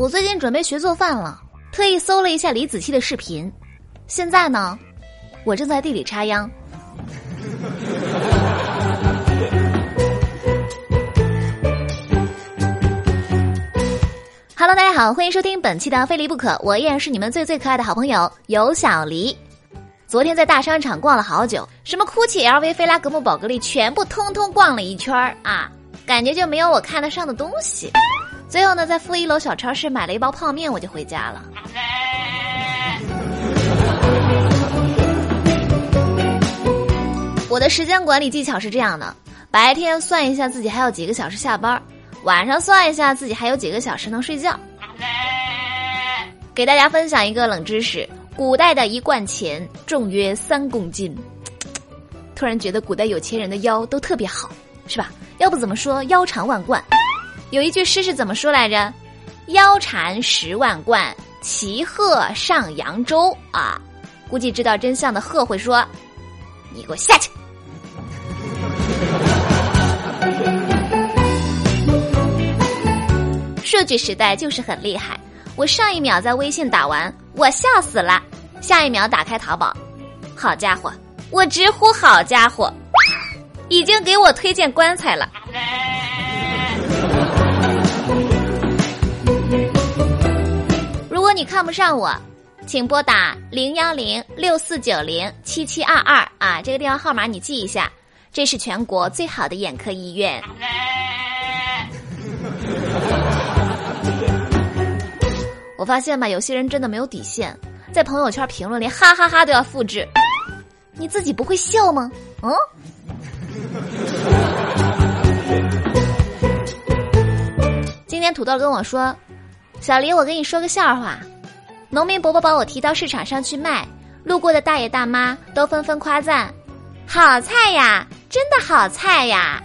我最近准备学做饭了，特意搜了一下李子柒的视频。现在呢，我正在地里插秧。Hello，大家好，欢迎收听本期的《非离不可》，我依然是你们最最可爱的好朋友有小黎。昨天在大商场逛了好久，什么 GUCCI、LV、菲拉格慕、宝格丽，全部通通逛了一圈儿啊，感觉就没有我看得上的东西。最后呢，在负一楼小超市买了一包泡面，我就回家了。我的时间管理技巧是这样的：白天算一下自己还有几个小时下班，晚上算一下自己还有几个小时能睡觉。给大家分享一个冷知识：古代的一贯钱重约三公斤。突然觉得古代有钱人的腰都特别好，是吧？要不怎么说腰缠万贯？有一句诗是怎么说来着？“腰缠十万贯，骑鹤上扬州。”啊，估计知道真相的鹤会说：“你给我下去。”数据时代就是很厉害。我上一秒在微信打完，我笑死了；下一秒打开淘宝，好家伙，我直呼好家伙，已经给我推荐棺材了。你看不上我，请拨打零幺零六四九零七七二二啊，这个电话号码你记一下，这是全国最好的眼科医院。我发现吧，有些人真的没有底线，在朋友圈评论连哈哈哈都要复制，你自己不会笑吗？嗯。今天土豆跟我说。小黎，我跟你说个笑话。农民伯伯把我提到市场上去卖，路过的大爷大妈都纷纷夸赞：“好菜呀，真的好菜呀！”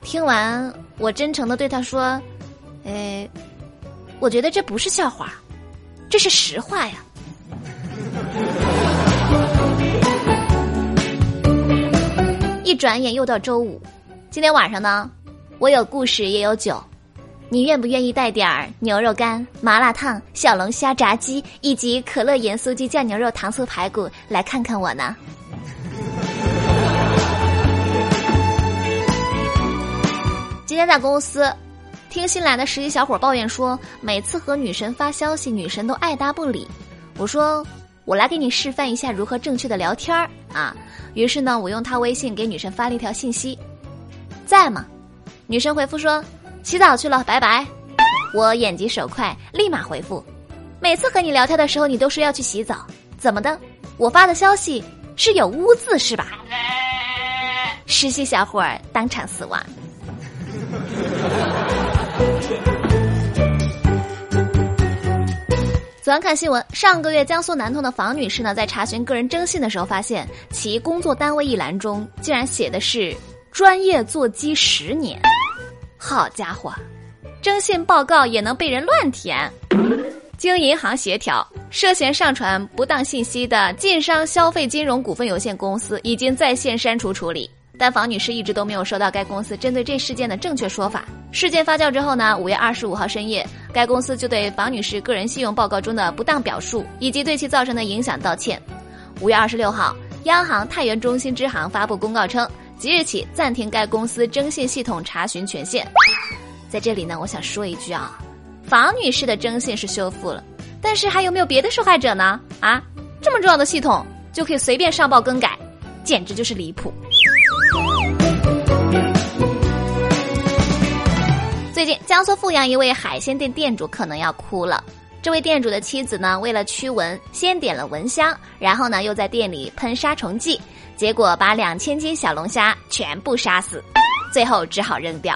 听完，我真诚的对他说：“哎，我觉得这不是笑话，这是实话呀。”一转眼又到周五，今天晚上呢，我有故事也有酒。你愿不愿意带点儿牛肉干、麻辣烫、小龙虾、炸鸡以及可乐盐酥鸡、酱牛肉、糖醋排骨来看看我呢？今天在公司，听新来的实习小伙抱怨说，每次和女神发消息，女神都爱答不理。我说，我来给你示范一下如何正确的聊天儿啊。于是呢，我用他微信给女神发了一条信息，在吗？女神回复说。洗澡去了，拜拜。我眼疾手快，立马回复。每次和你聊天的时候，你都说要去洗澡，怎么的？我发的消息是有污渍是吧？实习小伙儿当场死亡。昨晚看新闻，上个月江苏南通的房女士呢，在查询个人征信的时候，发现其工作单位一栏中竟然写的是专业座机十年。好家伙，征信报告也能被人乱填。经银行协调，涉嫌上传不当信息的晋商消费金融股份有限公司已经在线删除处理，但房女士一直都没有收到该公司针对这事件的正确说法。事件发酵之后呢，五月二十五号深夜，该公司就对房女士个人信用报告中的不当表述以及对其造成的影响道歉。五月二十六号，央行太原中心支行发布公告称。即日起暂停该公司征信系统查询权限。在这里呢，我想说一句啊，房女士的征信是修复了，但是还有没有别的受害者呢？啊，这么重要的系统就可以随便上报更改，简直就是离谱。最近，江苏阜阳一位海鲜店店主可能要哭了。这位店主的妻子呢，为了驱蚊，先点了蚊香，然后呢，又在店里喷杀虫剂。结果把两千斤小龙虾全部杀死，最后只好扔掉。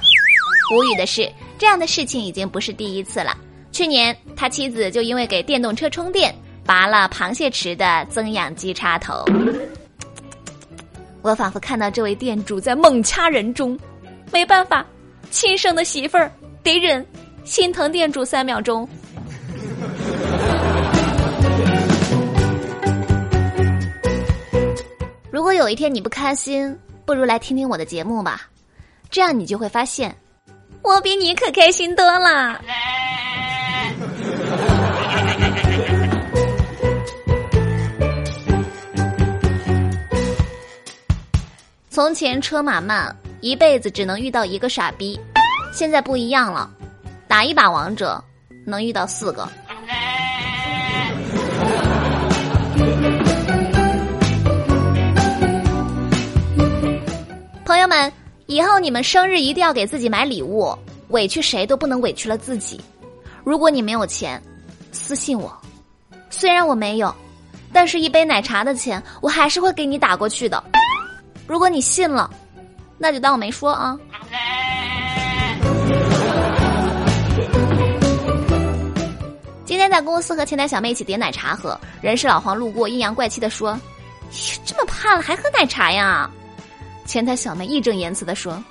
无语的是，这样的事情已经不是第一次了。去年他妻子就因为给电动车充电，拔了螃蟹池的增氧机插头。我仿佛看到这位店主在猛掐人中，没办法，亲生的媳妇儿得忍，心疼店主三秒钟。有一天你不开心不如来听听我的节目吧。这样你就会发现我比你可开心多了。从前车马慢一辈子只能遇到一个傻逼。现在不一样了打一把王者能遇到四个。们，以后你们生日一定要给自己买礼物，委屈谁都不能委屈了自己。如果你没有钱，私信我，虽然我没有，但是一杯奶茶的钱我还是会给你打过去的。如果你信了，那就当我没说啊。今天在公司和前台小妹一起点奶茶喝，人事老黄路过，阴阳怪气的说：“这么胖了还喝奶茶呀？”前台小妹义正言辞的说：“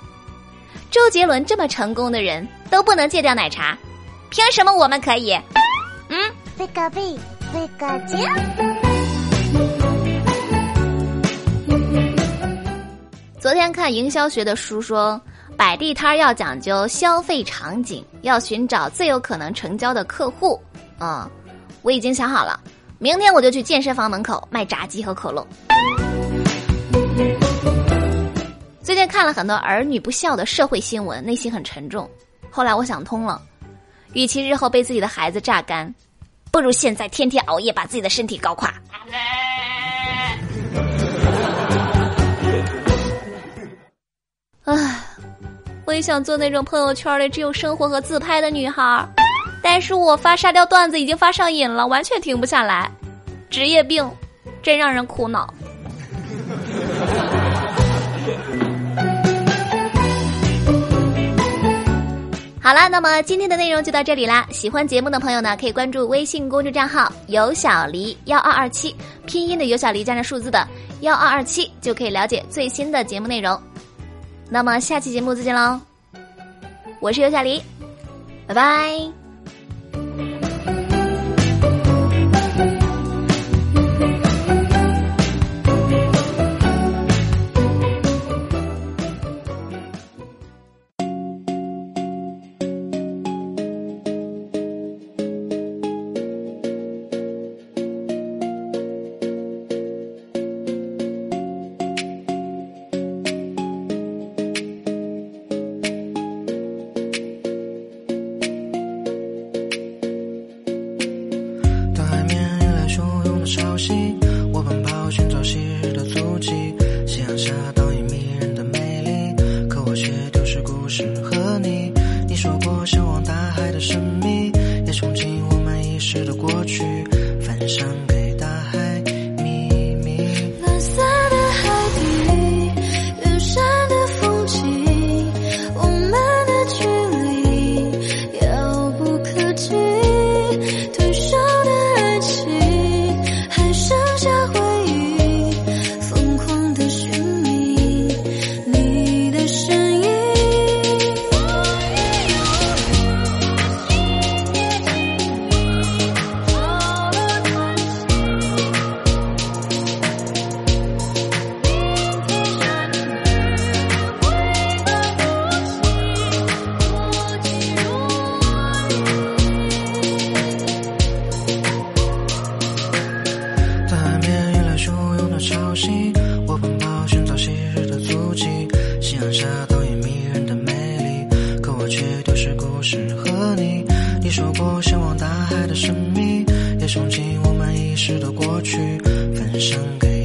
周杰伦这么成功的人都不能戒掉奶茶，凭什么我们可以？”嗯，贝个贝，贝个精。昨天看营销学的书说，摆地摊要讲究消费场景，要寻找最有可能成交的客户。嗯，我已经想好了，明天我就去健身房门口卖炸鸡和可乐。看了很多儿女不孝的社会新闻，内心很沉重。后来我想通了，与其日后被自己的孩子榨干，不如现在天天熬夜把自己的身体搞垮。唉，我也想做那种朋友圈里只有生活和自拍的女孩，但是我发沙雕段子已经发上瘾了，完全停不下来。职业病，真让人苦恼。好啦，那么今天的内容就到这里啦。喜欢节目的朋友呢，可以关注微信公众账号“有小黎幺二二七”，拼音的有小黎加上数字的幺二二七，就可以了解最新的节目内容。那么下期节目再见喽，我是有小黎，拜拜。说过去。过向往大海的神秘也憧憬我们遗失的过去分享给